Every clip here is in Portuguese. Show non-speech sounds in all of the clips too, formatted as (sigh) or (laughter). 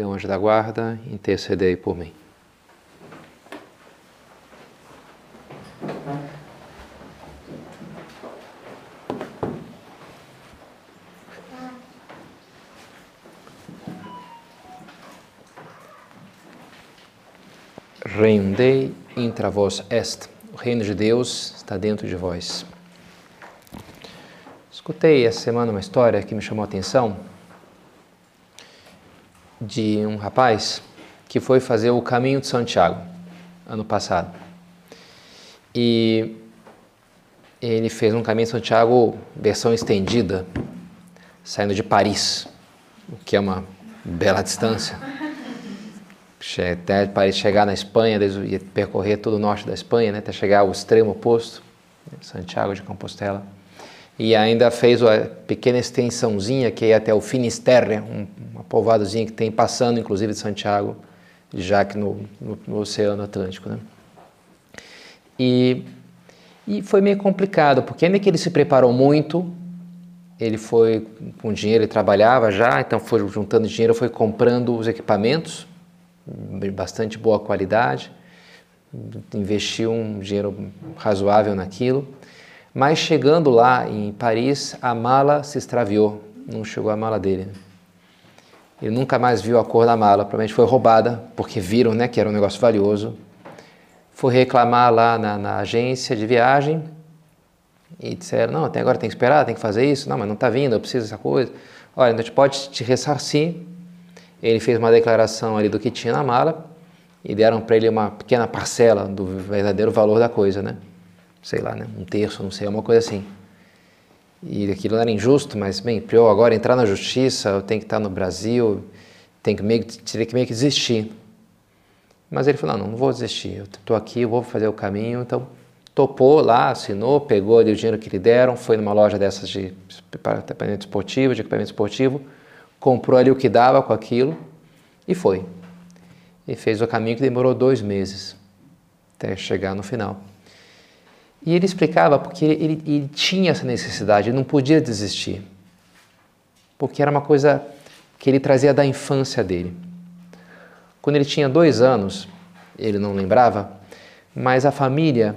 meu anjo da guarda, intercedei por mim. Reino Dei intra vos est. O reino de Deus está dentro de vós. Escutei essa semana uma história que me chamou a atenção de um rapaz que foi fazer o caminho de Santiago ano passado. E ele fez um caminho de Santiago versão estendida, saindo de Paris, o que é uma bela distância. Até Paris chegar na Espanha, percorrer todo o norte da Espanha, né, até chegar ao extremo oposto, Santiago de Compostela e ainda fez uma pequena extensãozinha que é até o Finisterre, um, uma povoadozinha que tem passando inclusive de Santiago, já que no, no, no Oceano Atlântico. Né? E, e foi meio complicado, porque ainda que ele se preparou muito, ele foi com dinheiro, ele trabalhava já, então foi juntando dinheiro, foi comprando os equipamentos, bastante boa qualidade, investiu um dinheiro razoável naquilo mas chegando lá em Paris, a mala se extraviou, não chegou a mala dele. Ele nunca mais viu a cor da mala, provavelmente foi roubada, porque viram né, que era um negócio valioso. Foi reclamar lá na, na agência de viagem e disseram: Não, até agora tem que esperar, tem que fazer isso. Não, mas não está vindo, eu preciso dessa coisa. Olha, a gente pode te ressarcir. Ele fez uma declaração ali do que tinha na mala e deram para ele uma pequena parcela do verdadeiro valor da coisa, né? Sei lá, né, um terço, não sei, uma coisa assim. E aquilo era injusto, mas, bem, para eu agora entrar na justiça, eu tenho que estar no Brasil, tenho que meio, teria que meio que desistir. Mas ele falou, não, não vou desistir, eu estou aqui, eu vou fazer o caminho, então topou lá, assinou, pegou ali o dinheiro que lhe deram, foi numa loja dessas de equipamento esportivo, de equipamento esportivo, comprou ali o que dava com aquilo e foi. E fez o caminho que demorou dois meses até chegar no final. E ele explicava porque ele, ele tinha essa necessidade, ele não podia desistir. Porque era uma coisa que ele trazia da infância dele. Quando ele tinha dois anos, ele não lembrava, mas a família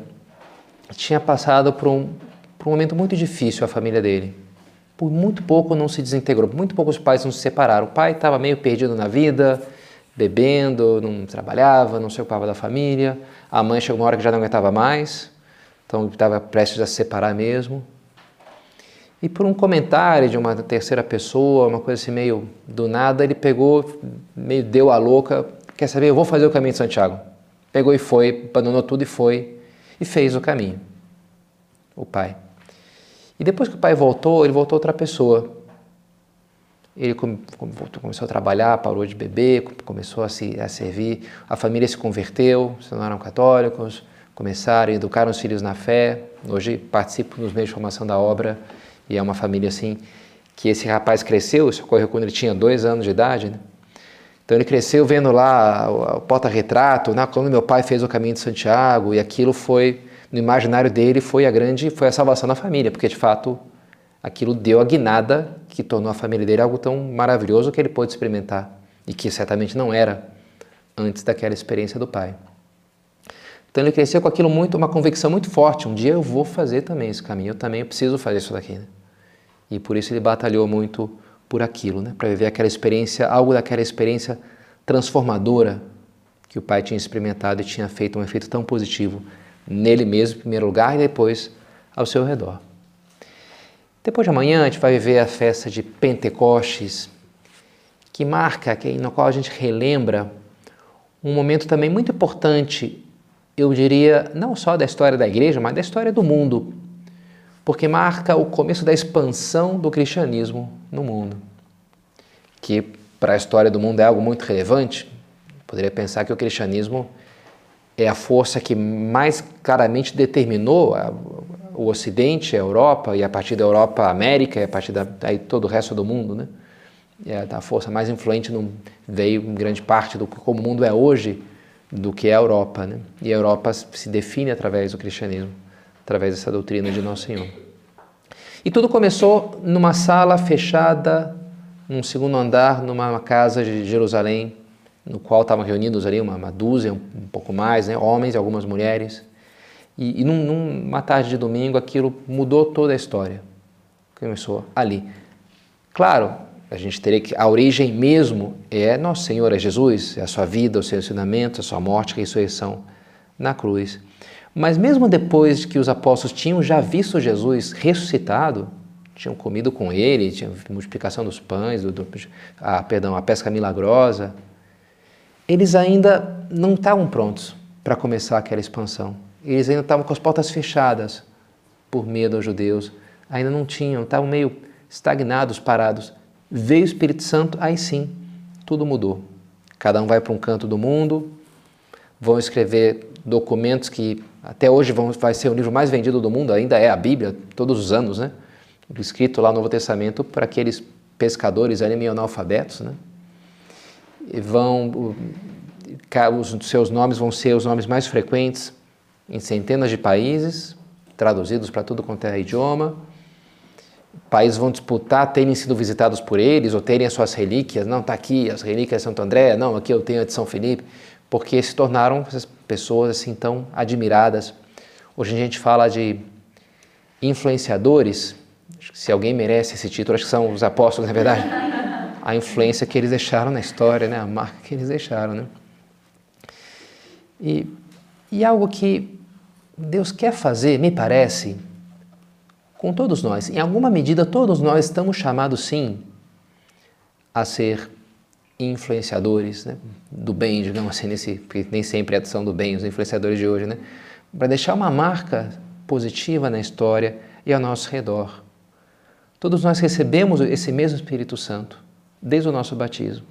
tinha passado por um, por um momento muito difícil, a família dele. Por muito pouco não se desintegrou, muito pouco os pais não se separaram. O pai estava meio perdido na vida, bebendo, não trabalhava, não se ocupava da família. A mãe chegou uma hora que já não aguentava mais, então estava prestes a se separar mesmo. E por um comentário de uma terceira pessoa, uma coisa assim meio do nada, ele pegou, meio deu a louca, quer saber, eu vou fazer o caminho de Santiago. Pegou e foi, abandonou tudo e foi, e fez o caminho. O pai. E depois que o pai voltou, ele voltou outra pessoa. Ele começou a trabalhar, parou de beber, começou a, se, a servir, a família se converteu, se tornaram católicos, começaram a educar os filhos na fé. Hoje participo nos meios de formação da obra e é uma família assim que esse rapaz cresceu. Isso ocorreu quando ele tinha dois anos de idade. Né? Então ele cresceu vendo lá o, porta-retrato, né? quando meu pai fez o caminho de Santiago e aquilo foi no imaginário dele foi a grande foi a salvação da família, porque de fato aquilo deu a guinada que tornou a família dele algo tão maravilhoso que ele pôde experimentar e que certamente não era antes daquela experiência do pai. Então ele cresceu com aquilo muito, uma convicção muito forte. Um dia eu vou fazer também esse caminho, eu também preciso fazer isso daqui. Né? E por isso ele batalhou muito por aquilo, né? para viver aquela experiência, algo daquela experiência transformadora que o pai tinha experimentado e tinha feito um efeito tão positivo nele mesmo, em primeiro lugar, e depois ao seu redor. Depois de amanhã a gente vai viver a festa de Pentecostes, que marca, que, no qual a gente relembra um momento também muito importante eu diria, não só da história da igreja, mas da história do mundo, porque marca o começo da expansão do cristianismo no mundo, que para a história do mundo é algo muito relevante, Poderia pensar que o cristianismo é a força que mais claramente determinou a, o Ocidente, a Europa, e a partir da Europa a América, e a partir daí todo o resto do mundo. Né? É a força mais influente no, veio em grande parte do como o mundo é hoje do que é a Europa. Né? E a Europa se define através do cristianismo, através dessa doutrina de Nosso Senhor. E tudo começou numa sala fechada, num segundo andar, numa casa de Jerusalém, no qual estavam reunidos ali uma, uma dúzia, um, um, pouco mais, né? homens e algumas mulheres. E, e num, numa tarde de domingo aquilo mudou toda a história. Começou ali. Claro, a gente teria que. A origem mesmo é Nosso Senhor, é Jesus, é a sua vida, o seu ensinamento, a sua morte, a ressurreição na cruz. Mas mesmo depois que os apóstolos tinham já visto Jesus ressuscitado, tinham comido com ele, tinha multiplicação dos pães, do, do, a, perdão, a pesca milagrosa, eles ainda não estavam prontos para começar aquela expansão. Eles ainda estavam com as portas fechadas por medo aos judeus, ainda não tinham, estavam meio estagnados, parados. Veio o Espírito Santo, aí sim, tudo mudou. Cada um vai para um canto do mundo, vão escrever documentos que até hoje vão, vai ser o livro mais vendido do mundo, ainda é a Bíblia, todos os anos, né? Escrito lá no Novo Testamento para aqueles pescadores ali meio analfabetos, né? E vão, os seus nomes vão ser os nomes mais frequentes em centenas de países, traduzidos para tudo quanto é idioma. Países vão disputar terem sido visitados por eles ou terem as suas relíquias. Não, está aqui as relíquias de Santo André, não, aqui eu tenho a de São Felipe, porque se tornaram pessoas assim tão admiradas. Hoje a gente fala de influenciadores. Se alguém merece esse título, acho que são os apóstolos, na verdade. A influência que eles deixaram na história, né? a marca que eles deixaram. Né? E, e algo que Deus quer fazer, me parece, com todos nós. Em alguma medida, todos nós estamos chamados, sim, a ser influenciadores né, do bem, digamos assim, nesse, porque nem sempre é são do bem os influenciadores de hoje, né? Para deixar uma marca positiva na história e ao nosso redor. Todos nós recebemos esse mesmo Espírito Santo desde o nosso batismo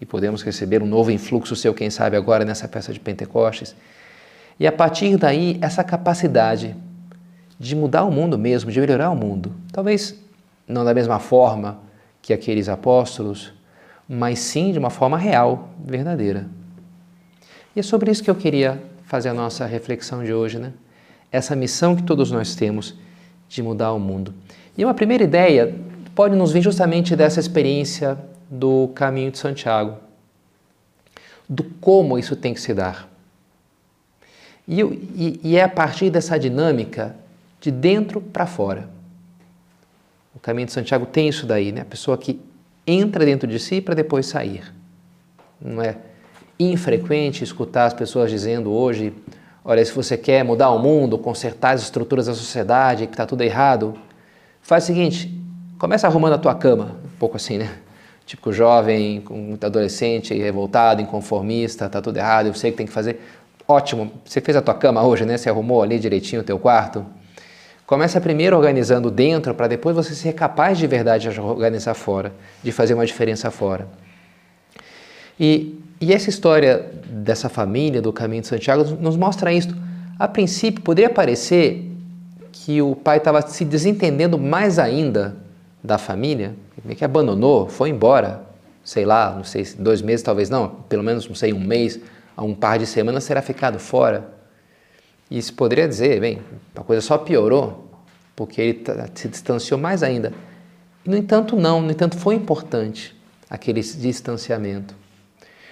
e podemos receber um novo influxo seu, quem sabe agora nessa festa de Pentecostes. E a partir daí, essa capacidade de mudar o mundo mesmo, de melhorar o mundo. Talvez não da mesma forma que aqueles apóstolos, mas sim de uma forma real, verdadeira. E é sobre isso que eu queria fazer a nossa reflexão de hoje, né? Essa missão que todos nós temos de mudar o mundo. E uma primeira ideia pode nos vir justamente dessa experiência do caminho de Santiago, do como isso tem que se dar. E, e, e é a partir dessa dinâmica de dentro para fora. O caminho de Santiago tem isso daí, né? A pessoa que entra dentro de si para depois sair. Não é infrequente escutar as pessoas dizendo hoje: olha, se você quer mudar o mundo, consertar as estruturas da sociedade, que está tudo errado, faz o seguinte: começa arrumando a tua cama, um pouco assim, né? Tipo jovem, adolescente, revoltado, inconformista, está tudo errado, eu sei que tem que fazer. Ótimo, você fez a tua cama hoje, né? Você arrumou ali direitinho o teu quarto? Começa primeiro organizando dentro para depois você ser capaz de verdade de organizar fora, de fazer uma diferença fora. E, e essa história dessa família do Caminho de Santiago nos mostra isso. A princípio, poderia parecer que o pai estava se desentendendo mais ainda da família, que abandonou, foi embora, sei lá, não sei, dois meses talvez não, pelo menos, não sei, um mês, um par de semanas será ficado fora. E se poderia dizer, bem, a coisa só piorou, porque ele se distanciou mais ainda. No entanto, não, no entanto, foi importante aquele distanciamento.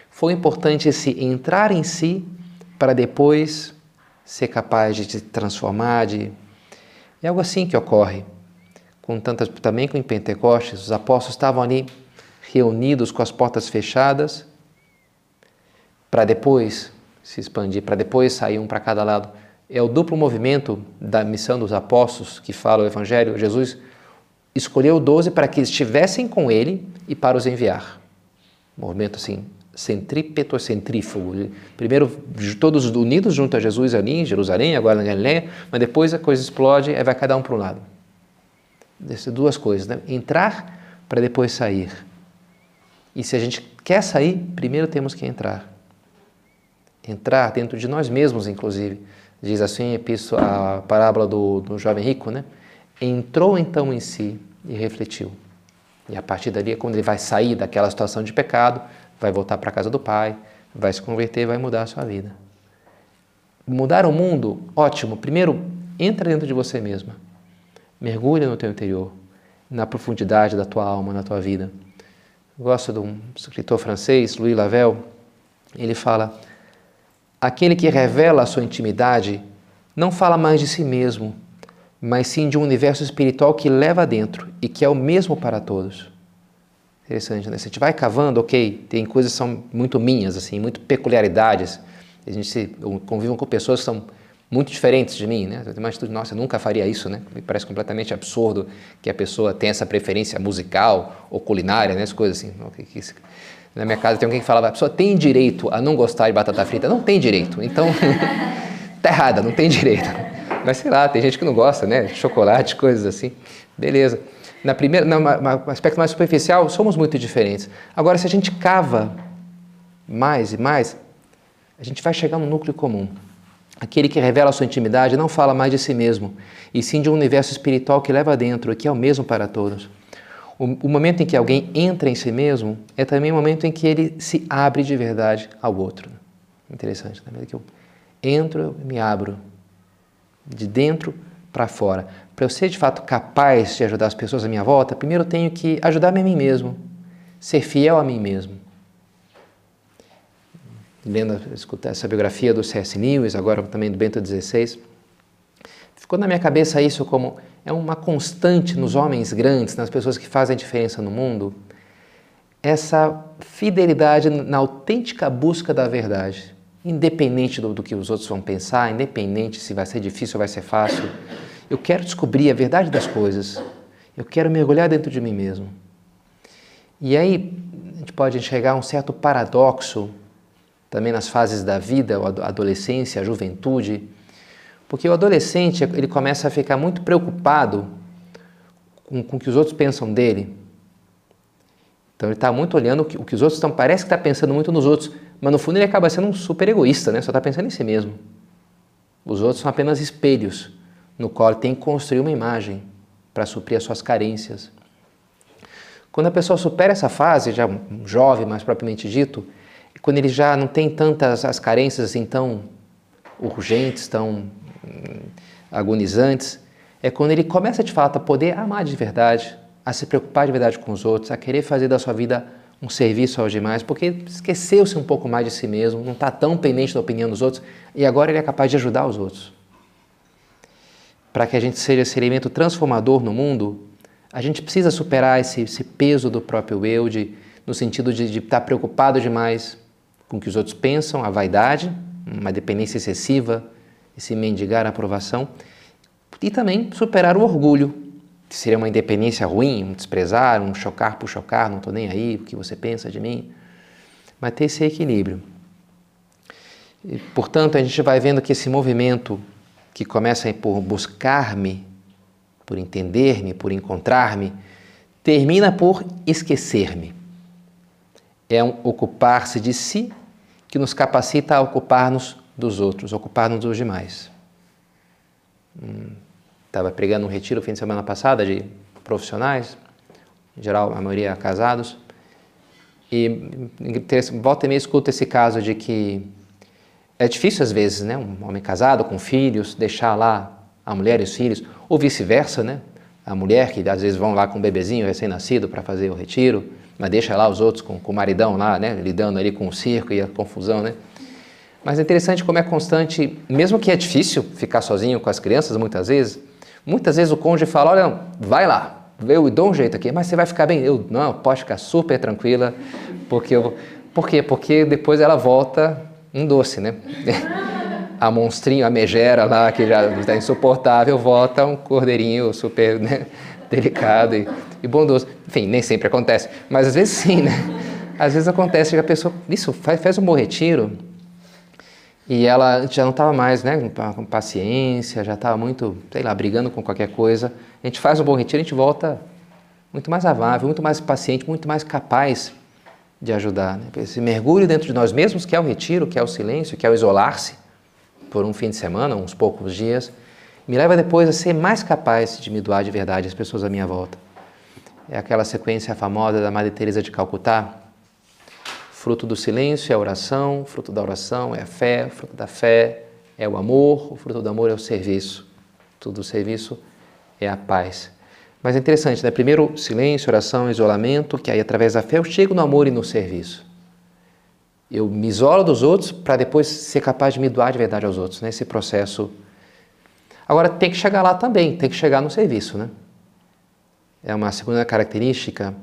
Foi importante esse entrar em si para depois ser capaz de se transformar, de... É algo assim que ocorre. Com tantas, também com em Pentecostes, os apóstolos estavam ali reunidos com as portas fechadas para depois se expandir, para depois sair um para cada lado é o duplo movimento da missão dos apóstolos que fala o Evangelho. Jesus escolheu doze para que estivessem com ele e para os enviar. Movimento assim, centrípeto centrífugo. Primeiro, todos unidos junto a Jesus ali em Jerusalém, agora na Galileia, mas depois a coisa explode e vai cada um para um lado. Essas duas coisas, né? Entrar para depois sair. E se a gente quer sair, primeiro temos que entrar. entrar dentro de nós mesmos, inclusive. Diz assim a parábola do, do jovem rico, né? Entrou então em si e refletiu. E a partir dali, quando ele vai sair daquela situação de pecado, vai voltar para a casa do Pai, vai se converter, vai mudar a sua vida. Mudar o mundo, ótimo. Primeiro, entra dentro de você mesma. Mergulha no teu interior, na profundidade da tua alma, na tua vida. Eu gosto de um escritor francês, Louis Lavelle. Ele fala: aquele que revela a sua intimidade não fala mais de si mesmo, mas sim de um universo espiritual que leva dentro e que é o mesmo para todos. Interessante, né? Se a gente vai cavando, ok, tem coisas que são muito minhas, assim, muito peculiaridades. A gente se, convive com pessoas que são muito diferentes de mim, né? Eu tenho uma nossa, eu nunca faria isso, né? Me parece completamente absurdo que a pessoa tenha essa preferência musical ou culinária, né? As coisas assim. Na minha casa tem alguém que falava, a pessoa tem direito a não gostar de batata frita. Não tem direito, então (laughs) tá errada, não tem direito. Mas sei lá, tem gente que não gosta, né? Chocolate, coisas assim. Beleza. Na primeira, no aspecto mais superficial, somos muito diferentes. Agora, se a gente cava mais e mais, a gente vai chegar no núcleo comum. Aquele que revela a sua intimidade não fala mais de si mesmo, e sim de um universo espiritual que leva dentro, que é o mesmo para todos. O, o momento em que alguém entra em si mesmo é também o momento em que ele se abre de verdade ao outro. Interessante, né? Que eu entro, eu me abro de dentro para fora. Para eu ser de fato capaz de ajudar as pessoas à minha volta, primeiro eu tenho que ajudar-me a mim mesmo, ser fiel a mim mesmo. Lendo, escutar essa biografia do C.S. Lewis, agora também do Bento XVI, ficou na minha cabeça isso como é uma constante nos homens grandes, nas pessoas que fazem diferença no mundo, essa fidelidade na autêntica busca da verdade independente do, do, que os outros vão pensar, independente se vai ser difícil ou vai ser fácil. Eu quero descobrir a verdade das coisas. Eu quero mergulhar dentro de mim mesmo. E aí a gente pode enxergar um certo paradoxo também nas fases da vida, a adolescência, a juventude, porque o adolescente ele começa a ficar muito preocupado com, com o que os outros pensam dele. Então ele está muito olhando o que, o que os outros estão, parece que está pensando muito nos outros, mas no fundo ele acaba sendo um super egoísta, né? só está pensando em si mesmo. Os outros são apenas espelhos no qual ele tem que construir uma imagem para suprir as suas carências. Quando a pessoa supera essa fase, já um jovem mais propriamente dito, quando ele já não tem tantas as carências assim tão urgentes, tão agonizantes, é quando ele começa de fato a poder amar de verdade, a se preocupar de verdade com os outros, a querer fazer da sua vida um serviço aos demais, porque esqueceu-se um pouco mais de si mesmo, não está tão pendente da opinião dos outros e agora ele é capaz de ajudar os outros. Para que a gente seja esse elemento transformador no mundo, a gente precisa superar esse, esse peso do próprio eu, de, no sentido de estar tá preocupado demais com o que os outros pensam, a vaidade, uma dependência excessiva, esse mendigar a aprovação, e também superar o orgulho, que seria uma independência ruim, um desprezar, um chocar por chocar, não estou nem aí, o que você pensa de mim. Mas ter esse equilíbrio. E, portanto, a gente vai vendo que esse movimento que começa por buscar-me, por entender-me, por encontrar-me, termina por esquecer-me. É um ocupar-se de si que nos capacita a ocupar-nos dos outros, ocupar-nos dos demais. Hum estava pregando um retiro fim de semana passada de profissionais, em geral a maioria casados, e volta e meia escuta esse caso de que é difícil às vezes, né, um homem casado com filhos, deixar lá a mulher e os filhos, ou vice-versa, né, a mulher que às vezes vão lá com um bebezinho recém-nascido para fazer o retiro, mas deixa lá os outros com, com o maridão lá, né, lidando ali com o circo e a confusão, né. Mas é interessante como é constante, mesmo que é difícil ficar sozinho com as crianças muitas vezes, Muitas vezes o cônjuge fala: olha, vai lá, eu dou um jeito aqui, mas você vai ficar bem. Eu, não, pode ficar super tranquila, porque eu. Por quê? Porque depois ela volta um doce, né? (laughs) a monstrinho, a megera lá, que já está insuportável, volta um cordeirinho super né, delicado e, e bondoso. Enfim, nem sempre acontece, mas às vezes sim, né? Às vezes acontece que a pessoa, isso, faz, faz um bom retiro, e ela já não estava mais né, com paciência, já estava muito, sei lá, brigando com qualquer coisa. A gente faz um bom retiro, a gente volta muito mais amável, muito mais paciente, muito mais capaz de ajudar. Né? Esse mergulho dentro de nós mesmos, que é o retiro, que é o silêncio, que é o isolar-se por um fim de semana, uns poucos dias, me leva depois a ser mais capaz de me doar de verdade às pessoas à minha volta. É aquela sequência famosa da Madre Teresa de Calcutá. Fruto do silêncio é a oração, fruto da oração é a fé, fruto da fé é o amor, o fruto do amor é o serviço. Tudo serviço é a paz. Mas é interessante, né? Primeiro silêncio, oração, isolamento, que aí através da fé eu chego no amor e no serviço. Eu me isolo dos outros para depois ser capaz de me doar de verdade aos outros, né? processo. Agora tem que chegar lá também, tem que chegar no serviço, né? É uma segunda característica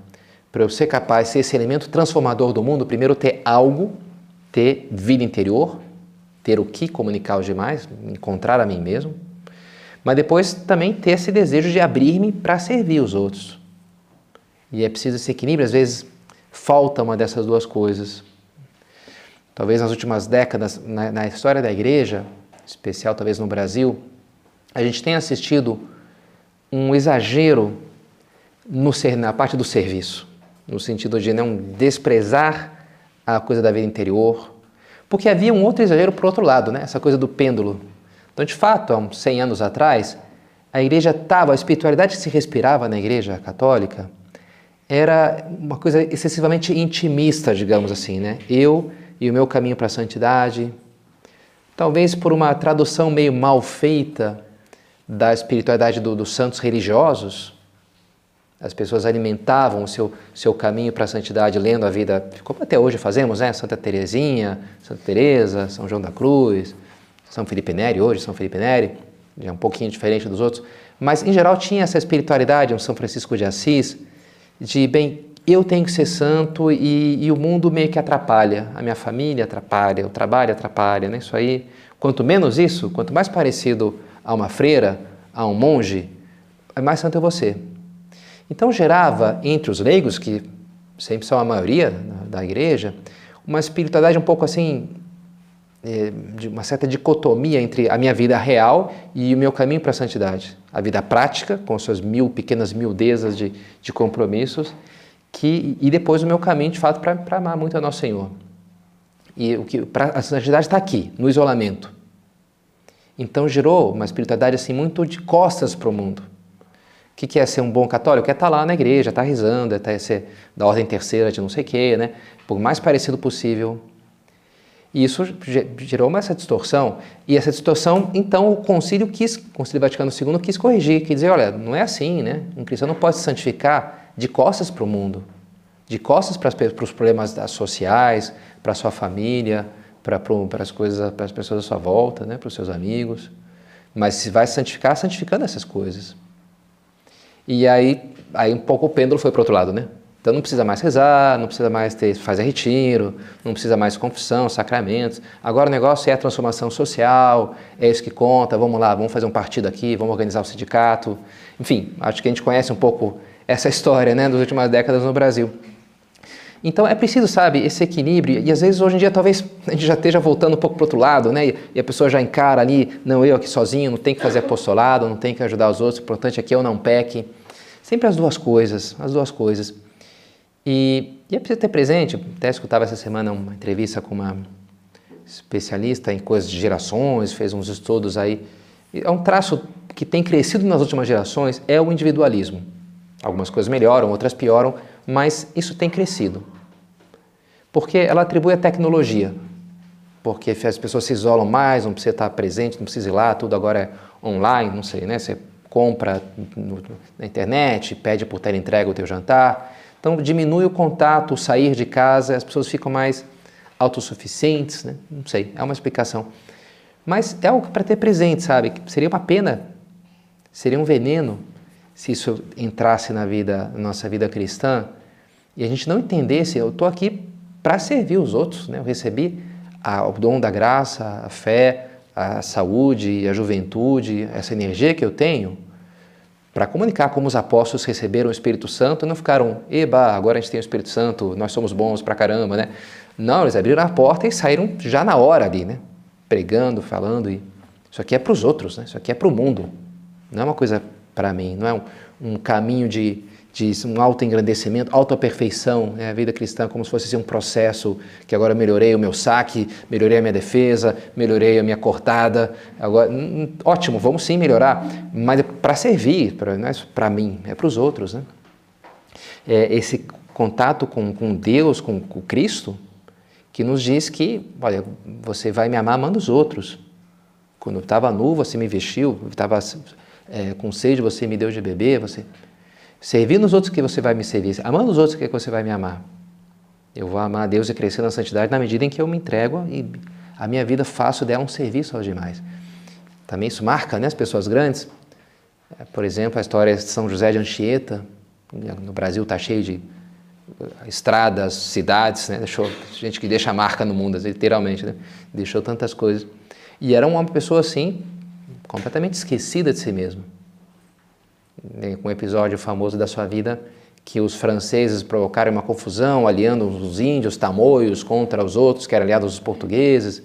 para eu ser capaz de ser esse elemento transformador do mundo, primeiro ter algo, ter vida interior, ter o que comunicar aos demais, encontrar a mim mesmo mas depois também ter esse desejo de abrir-me para servir os outros. E é preciso esse equilíbrio, às vezes falta uma dessas duas coisas. Talvez nas últimas décadas, na, na história da igreja, especial talvez no Brasil, a gente tenha assistido um exagero no, na parte do serviço, no sentido de não desprezar a coisa da vida interior, porque havia um outro exagero por outro lado, né? essa coisa do pêndulo. Então, de fato, há uns 100 anos atrás, a igreja estava, a espiritualidade que se respirava na igreja católica era uma coisa excessivamente intimista, digamos assim, né? Eu e o meu caminho para a santidade. Talvez por uma tradução meio mal feita da espiritualidade do, dos santos religiosos, as pessoas alimentavam o seu, seu caminho para a santidade lendo a vida, como até hoje fazemos, né? Santa Teresinha, Santa Teresa, São João da Cruz, são Felipe Neri, hoje São Felipe Neri, é um pouquinho diferente dos outros, mas em geral tinha essa espiritualidade, um São Francisco de Assis, de, bem, eu tenho que ser santo e, e, o mundo meio que atrapalha, a minha família atrapalha, o trabalho atrapalha, né? Isso aí, quanto menos isso, quanto mais parecido a uma freira, a um monge, mais santo é você. Então gerava entre os leigos, que sempre são a maioria da igreja, uma espiritualidade um pouco assim é, de uma certa dicotomia entre a minha vida real e o meu caminho para a santidade. A vida prática, com suas mil pequenas miudezas de, de compromissos, que, e depois o meu caminho, de fato, para amar muito a Nosso Senhor. E o que pra, a santidade está aqui, no isolamento. Então gerou uma espiritualidade assim muito de costas para o mundo. O que, que é ser um bom católico? É estar tá lá na igreja, estar tá rezando, é tá, ser da ordem terceira de não sei o quê, né? Por mais parecido possível e isso gerou essa distorção. E essa distorção, então, o Concílio quis, o Concílio Vaticano II quis corrigir, quis dizer, olha, não é assim, né? Um cristão não pode se santificar de costas para o mundo, de costas para, para os problemas sociais, para a sua família, para, para as coisas, para as pessoas à sua volta, né? Para os seus amigos. Mas se vai santificar, santificando essas coisas. E aí, aí um pouco o pêndulo foi para outro lado, né? Então não precisa mais rezar, não precisa mais ter, fazer retiro, não precisa mais confissão, sacramentos. Agora o negócio é a transformação social, é isso que conta. Vamos lá, vamos fazer um partido aqui, vamos organizar o sindicato. Enfim, acho que a gente conhece um pouco essa história né, das últimas décadas no Brasil. Então é preciso, sabe, esse equilíbrio, e às vezes hoje em dia talvez a gente já esteja voltando um pouco para o outro lado, né? E a pessoa já encara ali, não, eu aqui sozinho, não tem que fazer apostolado, não tem que ajudar os outros, o importante é que eu não peque. Sempre as duas coisas, as duas coisas. E, e é preciso ter presente, até escutava essa semana uma entrevista com uma especialista em coisas de gerações, fez uns estudos aí. É um traço que tem crescido nas últimas gerações, é o individualismo. Algumas coisas melhoram, outras pioram, mas isso tem crescido. Porque ela atribui a tecnologia. Porque as pessoas se isolam mais, não precisa estar presente, não precisa ir lá, tudo agora é online, não sei, né? Você compra no, na internet, pede por teleentrega o teu jantar. Então diminui o contato, o sair de casa, as pessoas ficam mais autossuficientes, né? não sei, é uma explicação. Mas é algo para ter presente, sabe? Seria uma pena, seria um veneno se isso entrasse na vida, na nossa vida cristã e a gente não entendesse, eu estou aqui para servir os outros, né? Eu recebi a, o dom da graça, a fé, a saúde, a juventude, essa energia que eu tenho para comunicar como os apóstolos receberam o Espírito Santo, não ficaram, eba, agora a gente tem o Espírito Santo, nós somos bons pra caramba, né? Não, eles abriram a porta e saíram já na hora ali, né? Pregando, falando. E... Isso aqui é para os outros, né? Isso aqui é para o mundo. Não é uma coisa para mim, não é um, um caminho de, de um auto-engrandecimento, auto-aperfeição, né? a vida cristã como se fosse assim, um processo que agora melhorei o meu saque, melhorei a minha defesa, melhorei a minha cortada, agora, hum, ótimo, vamos sim melhorar, mas é para servir, não é para mim, é para os outros. Né? É esse contato com, com Deus, com, com Cristo, que nos diz que, olha, você vai me amar amando os outros. Quando eu estava nu, você me vestiu, estava é, com sede, você me deu de beber, você Servir nos outros que você vai me servir, amando os outros que você vai me amar. Eu vou amar a Deus e crescer na santidade na medida em que eu me entrego e a minha vida faço dela um serviço aos demais. Também isso marca né, as pessoas grandes. É, por exemplo, a história de São José de Anchieta, no Brasil está cheio de uh, estradas, cidades, né? deixou gente que deixa marca no mundo, literalmente, né? deixou tantas coisas. E era uma pessoa assim, completamente esquecida de si mesmo né, um episódio famoso da sua vida que os franceses provocaram uma confusão, aliando os índios, tamoios, contra os outros, que eram aliados dos portugueses.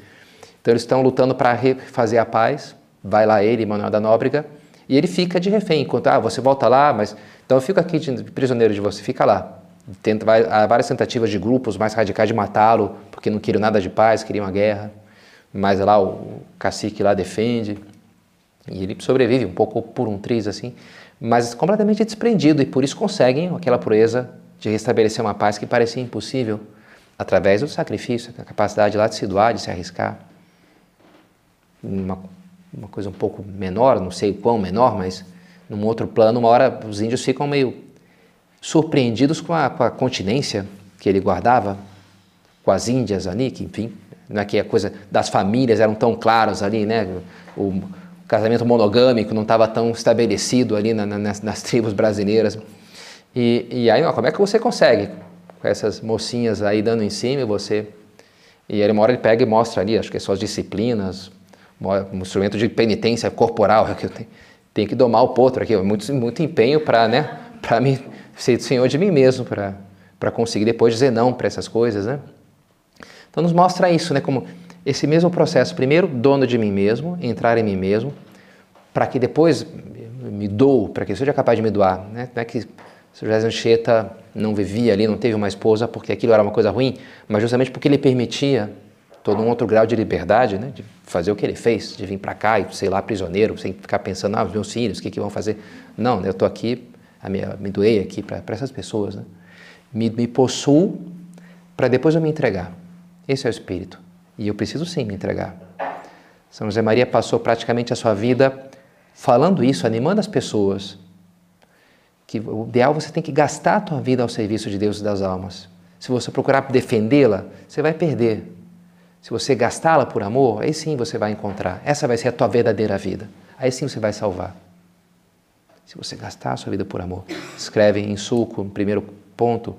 Então eles estão lutando para refazer a paz. Vai lá ele, Manuel da Nóbrega, e ele fica de refém. Enquanto, ah, você volta lá, mas então eu fico aqui de prisioneiro de você, fica lá. Tenta, vai, há várias tentativas de grupos mais radicais de matá-lo, porque não queriam nada de paz, queriam a guerra. Mas lá o, o cacique lá defende. E ele sobrevive um pouco por um triz assim mas completamente desprendido e por isso conseguem aquela proeza de restabelecer uma paz que parecia impossível através do sacrifício, a capacidade lá de se doar, de se arriscar. Uma, uma coisa um pouco menor, não sei quão menor, mas num outro plano, uma hora os índios ficam meio surpreendidos com a, com a continência que ele guardava, com as índias ali, que enfim, não é que a coisa das famílias eram tão claras ali, né? O, casamento monogâmico não estava tão estabelecido ali na, na, nas, nas, tribos brasileiras. E, e aí, ó, como é que você consegue? Com essas mocinhas aí dando em cima, você. E aí, uma hora ele pega e mostra ali, acho que é suas disciplinas, um instrumento de penitência corporal, (laughs) que eu tenho, tenho que domar o potro aqui, muito, muito empenho para né, me ser senhor de mim mesmo, para conseguir depois dizer não para essas coisas. Né? Então, nos mostra isso, né, como esse mesmo processo, primeiro dono de mim mesmo, entrar em mim mesmo, para que depois me dou, para que seja capaz de me doar. Né? Não é que José Anchieta não vivia ali, não teve uma esposa porque aquilo era uma coisa ruim, mas justamente porque ele permitia todo um outro grau de liberdade, né? de fazer o que ele fez, de vir para cá e sei lá prisioneiro, sem ficar pensando, ah, os meus filhos, o que, que vão fazer? Não, eu estou aqui, minha, me doei aqui para essas pessoas. Né? Me, me possuo para depois eu me entregar. Esse é o espírito. E eu preciso sim me entregar. São José Maria passou praticamente a sua vida falando isso, animando as pessoas. Que o ideal você tem que gastar a tua vida ao serviço de Deus e das almas. Se você procurar defendê-la, você vai perder. Se você gastá-la por amor, aí sim você vai encontrar. Essa vai ser a tua verdadeira vida. Aí sim você vai salvar. Se você gastar a sua vida por amor. Escreve em sulco, primeiro ponto.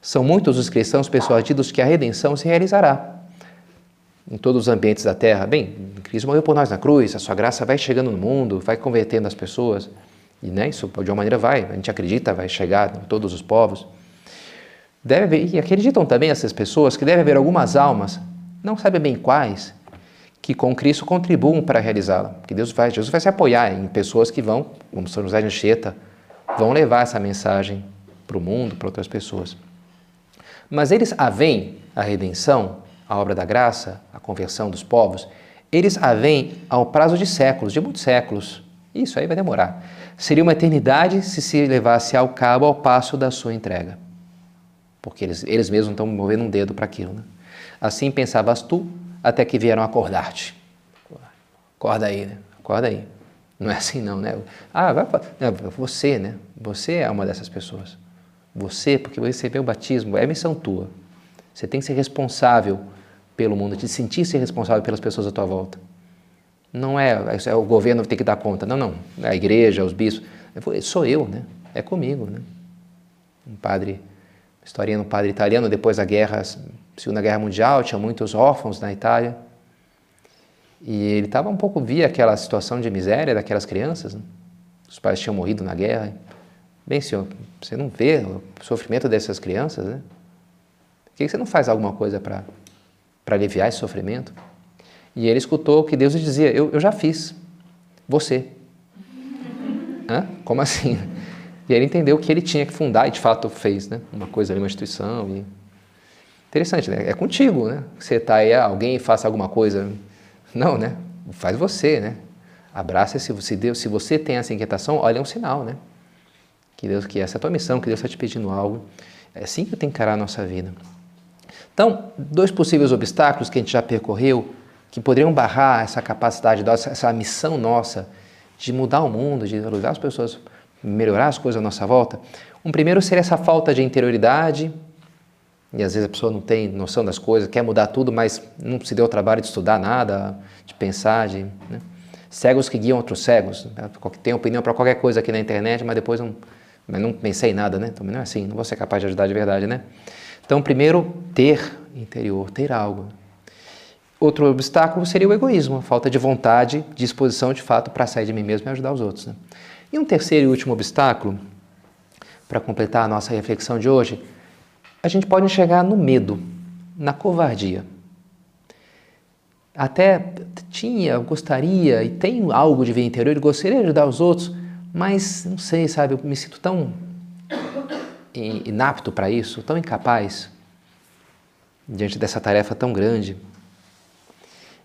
São muitos os cristãos persuadidos que a redenção se realizará em todos os ambientes da terra. Bem, Cristo morreu por nós na cruz, a sua graça vai chegando no mundo, vai convertendo as pessoas. E né, isso de uma maneira vai, a gente acredita, vai chegar a todos os povos. Deve haver, e acreditam também essas pessoas que deve haver algumas almas, não sabe bem quais, que com Cristo contribuam para realizá-la. Que Deus vai, Jesus vai se apoiar em pessoas que vão, como São José de Anchieta, vão levar essa mensagem para o mundo, para outras pessoas. Mas eles a veem a redenção a obra da graça, a conversão dos povos, eles a veem ao prazo de séculos, de muitos séculos. Isso aí vai demorar. Seria uma eternidade se se levasse ao cabo ao passo da sua entrega. Porque eles, eles mesmos estão movendo um dedo para aquilo. Né? Assim pensavas tu, até que vieram acordar-te. Acorda aí, né? Acorda aí. Não é assim não, né? Ah, vai, não, você, né? Você é uma dessas pessoas. Você, porque você recebeu o batismo, é missão tua. Você tem que ser responsável pelo mundo, de sentir-se responsável pelas pessoas à tua volta. Não é, é o governo tem que dar conta. Não, não. É a igreja, os bispos. Sou eu, né? É comigo, né? Um padre, historinha de um padre italiano, depois da guerra, Segunda Guerra Mundial, tinha muitos órfãos na Itália. E ele estava um pouco, via aquela situação de miséria daquelas crianças. Né? Os pais tinham morrido na guerra. Bem, senhor, você não vê o sofrimento dessas crianças, né? Por que você não faz alguma coisa para para aliviar esse sofrimento. E ele escutou que Deus lhe dizia: Eu, eu já fiz. Você. Hã? Como assim? E ele entendeu que ele tinha que fundar, e de fato fez, né? Uma coisa ali, uma instituição. E... Interessante, né? É contigo, né? Você está aí, ah, alguém faça alguma coisa. Não, né? Faz você, né? Abraça se você, Deus, se você tem essa inquietação, olha é um sinal, né? Que Deus, que essa é a tua missão, que Deus está te pedindo algo. É assim que tenho que encarar a nossa vida. Então, dois possíveis obstáculos que a gente já percorreu, que poderiam barrar essa capacidade essa missão nossa de mudar o mundo, de ajudar as pessoas, melhorar as coisas à nossa volta. Um primeiro seria essa falta de interioridade, e às vezes a pessoa não tem noção das coisas, quer mudar tudo, mas não se deu o trabalho de estudar nada, de pensar, de, né? cegos que guiam outros cegos. Tem opinião para qualquer coisa aqui na internet, mas depois não, não pensei em nada, né? Também não é assim, não vou ser capaz de ajudar de verdade, né? Então, primeiro, ter interior, ter algo. Outro obstáculo seria o egoísmo, a falta de vontade, disposição de fato para sair de mim mesmo e ajudar os outros. Né? E um terceiro e último obstáculo, para completar a nossa reflexão de hoje, a gente pode enxergar no medo, na covardia. Até tinha, gostaria e tenho algo de ver interior gostaria de ajudar os outros, mas não sei, sabe, eu me sinto tão inapto para isso, tão incapaz diante dessa tarefa tão grande.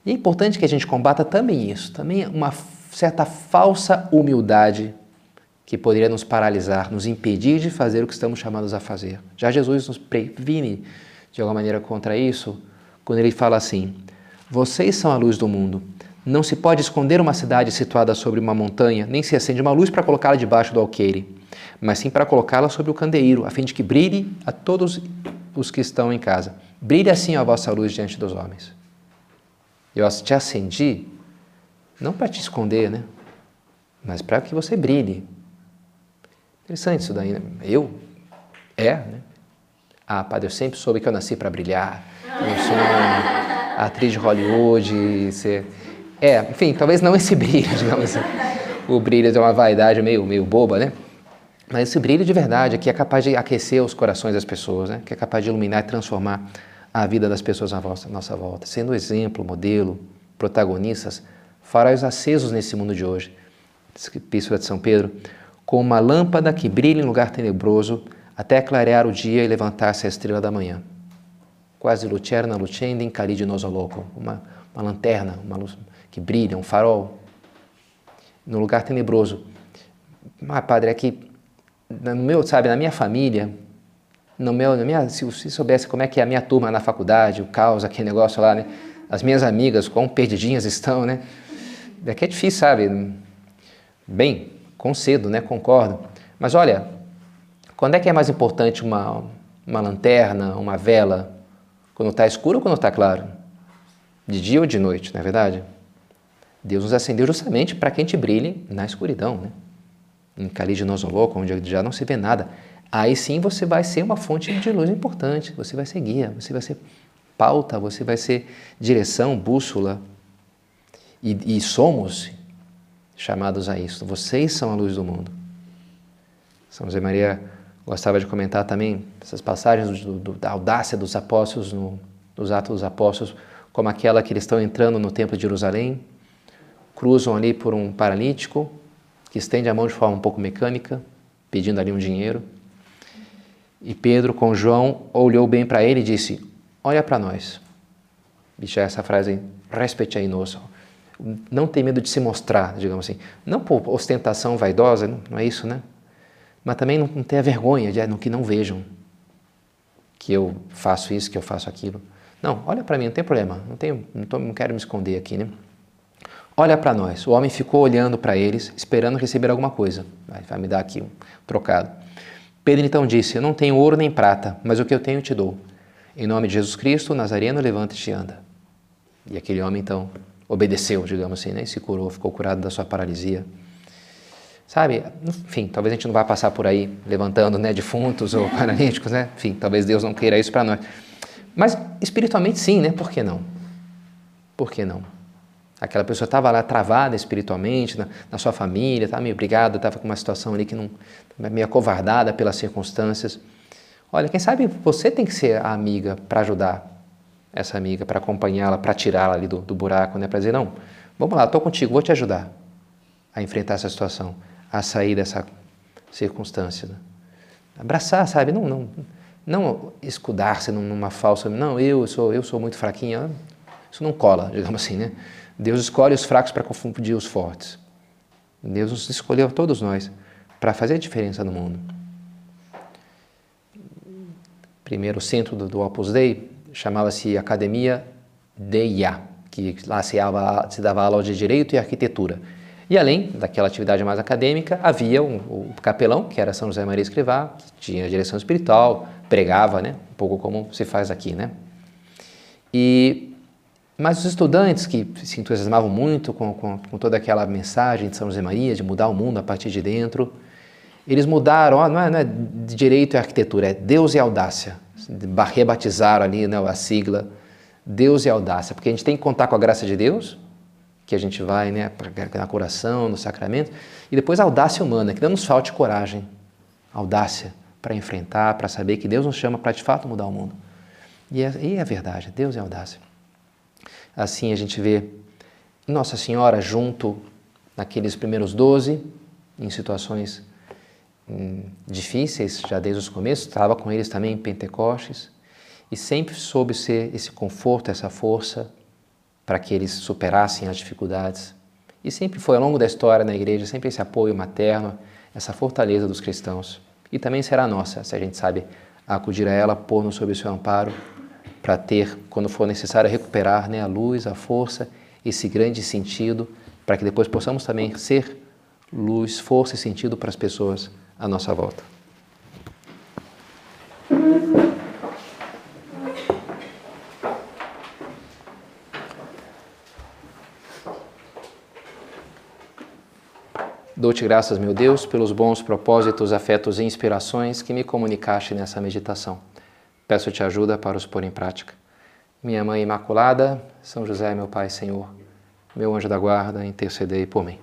E é importante que a gente combata também isso, também uma certa falsa humildade que poderia nos paralisar, nos impedir de fazer o que estamos chamados a fazer. Já Jesus nos previne de alguma maneira contra isso, quando ele fala assim: Vocês são a luz do mundo. Não se pode esconder uma cidade situada sobre uma montanha, nem se acende uma luz para colocá-la debaixo do alqueire, mas sim para colocá-la sobre o candeeiro, a fim de que brilhe a todos os que estão em casa. Brilhe assim a vossa luz diante dos homens. Eu te acendi, não para te esconder, né? Mas para que você brilhe. Interessante isso daí, né? Eu? É, né? Ah, padre, eu sempre soube que eu nasci para brilhar. Eu sou atriz de Hollywood. Ser... É, enfim, talvez não esse brilho, (laughs) digamos assim. O brilho é uma vaidade meio, meio boba, né? Mas esse brilho de verdade, que é capaz de aquecer os corações das pessoas, né? que é capaz de iluminar e transformar a vida das pessoas à nossa volta, sendo exemplo, modelo, protagonistas, faróis acesos nesse mundo de hoje. Epístola de São Pedro, com uma lâmpada que brilha em lugar tenebroso, até clarear o dia e levantar-se a estrela da manhã. Quase lucerna lucenda in calide nosoloco, uma, uma lanterna, uma luz que brilha, um farol, no lugar tenebroso. Mas, padre, é que no meu, sabe, na minha família, no meu, na minha, se você soubesse como é que é a minha turma na faculdade, o caos, aquele negócio lá, né? As minhas amigas, quão perdidinhas estão, né? É que é difícil, sabe? Bem, com cedo, né? Concordo. Mas olha, quando é que é mais importante uma, uma lanterna, uma vela? Quando está escuro ou quando está claro? De dia ou de noite, não é verdade? Deus nos acendeu justamente para que a gente brilhe na escuridão, né? Em Nosoloco, onde já não se vê nada aí sim você vai ser uma fonte de luz importante, você vai ser guia, você vai ser pauta, você vai ser direção, bússola. E, e somos chamados a isso. Vocês são a luz do mundo. São José Maria gostava de comentar também essas passagens do, do, da audácia dos apóstolos no, nos Atos dos Apóstolos, como aquela que eles estão entrando no Templo de Jerusalém, cruzam ali por um paralítico que estende a mão de forma um pouco mecânica, pedindo ali um dinheiro. E Pedro, com João, olhou bem para ele e disse: Olha para nós. Bicha, essa frase, respeite aí nos. Não tem medo de se mostrar, digamos assim. Não por ostentação vaidosa, não é isso, né? Mas também não, não tenha vergonha de no que não vejam que eu faço isso, que eu faço aquilo. Não, olha para mim, não tem problema. Não, tenho, não, tô, não quero me esconder aqui, né? Olha para nós. O homem ficou olhando para eles, esperando receber alguma coisa. Vai, me dar aqui um trocado. Pedro então disse: Eu não tenho ouro nem prata, mas o que eu tenho te dou. Em nome de Jesus Cristo, Nazareno, levanta-te e anda. E aquele homem então obedeceu, digamos assim, né? e se curou, ficou curado da sua paralisia. Sabe, enfim, talvez a gente não vá passar por aí levantando né, defuntos ou (laughs) paralíticos, né? Enfim, talvez Deus não queira isso para nós. Mas espiritualmente sim, né? Por que não? Por que não? Aquela pessoa estava lá travada espiritualmente, na, na sua família, estava meio brigada, estava com uma situação ali que não. meio acovardada pelas circunstâncias. Olha, quem sabe você tem que ser a amiga para ajudar essa amiga, para acompanhá-la, para tirá-la ali do, do buraco, né? Para dizer, não, vamos lá, estou contigo, vou te ajudar a enfrentar essa situação, a sair dessa circunstância. Né? Abraçar, sabe? Não, não, não escudar-se numa falsa. Não, eu sou, eu sou muito fraquinha. Isso não cola, digamos assim, né? Deus escolhe os fracos para confundir os fortes. Deus nos escolheu todos nós para fazer a diferença no mundo. Primeiro centro do, do Opus Dei chamava-se Academia Deia, que lá se dava, se dava aula de Direito e Arquitetura. E além daquela atividade mais acadêmica, havia um, o capelão, que era São José Maria Escrivá, que tinha direção espiritual, pregava, né? um pouco como se faz aqui. Né? E, mas os estudantes que se entusiasmavam muito com, com, com, toda aquela mensagem de São José Maria, de mudar o mundo a partir de dentro, eles mudaram, ó, não, é, não é direito e arquitetura, é Deus e audácia. Rebatizaram ali né, a sigla Deus e audácia, porque a gente tem que contar com a graça de Deus, que a gente vai né, na coração, no sacramento, e depois a audácia humana, que não nos falte coragem, audácia para enfrentar, para saber que Deus nos chama para de fato mudar o mundo. E é, e é verdade, Deus é audácia. Assim a gente vê Nossa Senhora junto naqueles primeiros doze, em situações hum, difíceis, já desde os começos, estava com eles também em Pentecostes, e sempre soube ser esse conforto, essa força para que eles superassem as dificuldades. E sempre foi ao longo da história na igreja, sempre esse apoio materno, essa fortaleza dos cristãos. E também será nossa, se a gente sabe acudir a ela, pôr-nos sob o seu amparo, para ter, quando for necessário, recuperar né, a luz, a força, esse grande sentido, para que depois possamos também ser luz, força e sentido para as pessoas à nossa volta. Dou-te graças, meu Deus, pelos bons propósitos, afetos e inspirações que me comunicaste nessa meditação. Peço-te ajuda para os pôr em prática. Minha Mãe Imaculada, São José, meu Pai, Senhor, meu anjo da guarda, intercedei por mim.